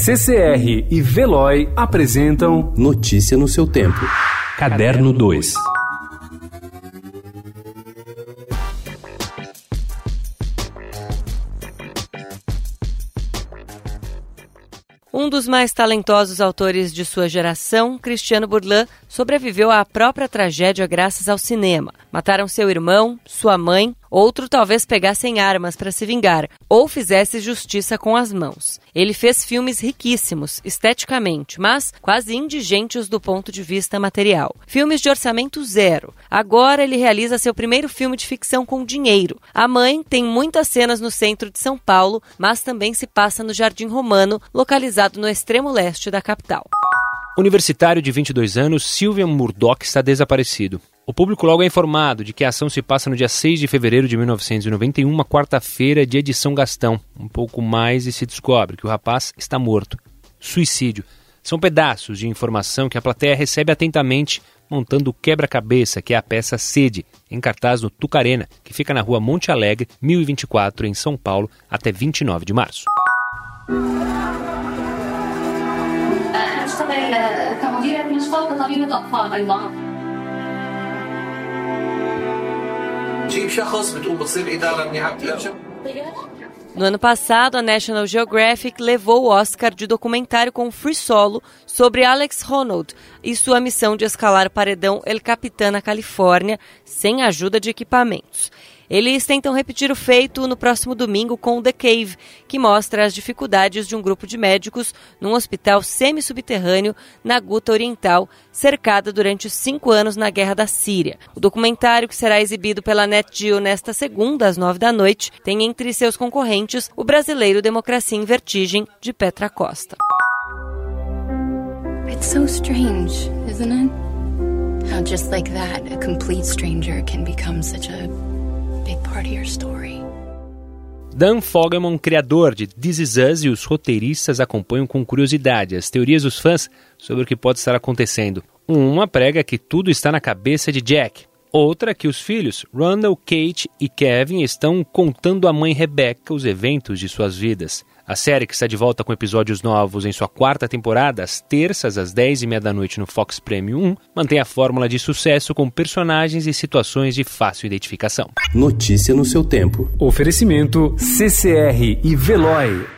CCR e Veloy apresentam Notícia no seu tempo. Caderno 2. Um dos mais talentosos autores de sua geração, Cristiano Burlan, sobreviveu à própria tragédia graças ao cinema. Mataram seu irmão, sua mãe, outro talvez pegassem armas para se vingar ou fizesse justiça com as mãos. Ele fez filmes riquíssimos, esteticamente, mas quase indigentes do ponto de vista material. Filmes de orçamento zero. Agora ele realiza seu primeiro filme de ficção com dinheiro. A Mãe tem muitas cenas no centro de São Paulo, mas também se passa no Jardim Romano, localizado no extremo leste da capital. Universitário de 22 anos, Sylvian Murdoch está desaparecido. O público logo é informado de que a ação se passa no dia 6 de fevereiro de 1991, uma quarta-feira, de São Gastão. Um pouco mais e se descobre que o rapaz está morto. Suicídio. São pedaços de informação que a plateia recebe atentamente, montando o quebra-cabeça, que é a peça Sede, em cartaz no Tucarena, que fica na rua Monte Alegre, 1024, em São Paulo, até 29 de março. اشتغل كمديرة مشفى كطبيبة أطفال أيضا تجيب شخص بتقوم بتصير إدارة منيحة بتمشي No ano passado, a National Geographic levou o Oscar de documentário com Free Solo sobre Alex Honnold e sua missão de escalar o paredão El Capitan na Califórnia sem ajuda de equipamentos. Eles tentam repetir o feito no próximo domingo com The Cave, que mostra as dificuldades de um grupo de médicos num hospital semi-subterrâneo na Guta Oriental, cercada durante cinco anos na Guerra da Síria. O documentário, que será exibido pela NetGeo nesta segunda, às nove da noite, tem entre seus concorrentes o brasileiro Democracia em Vertigem, de Petra Costa. It's so strange, isn't it? How just like that, a complete stranger can become such a big part of your story. Dan Fogelman, criador de This Is Us, e os roteiristas acompanham com curiosidade as teorias dos fãs sobre o que pode estar acontecendo. Uma prega que tudo está na cabeça de Jack. Outra que os filhos, Randall, Kate e Kevin, estão contando à mãe Rebecca os eventos de suas vidas. A série, que está de volta com episódios novos em sua quarta temporada, às terças, às 10 e meia da noite no Fox Premium 1, mantém a fórmula de sucesso com personagens e situações de fácil identificação. Notícia no seu tempo. Oferecimento CCR e Veloy.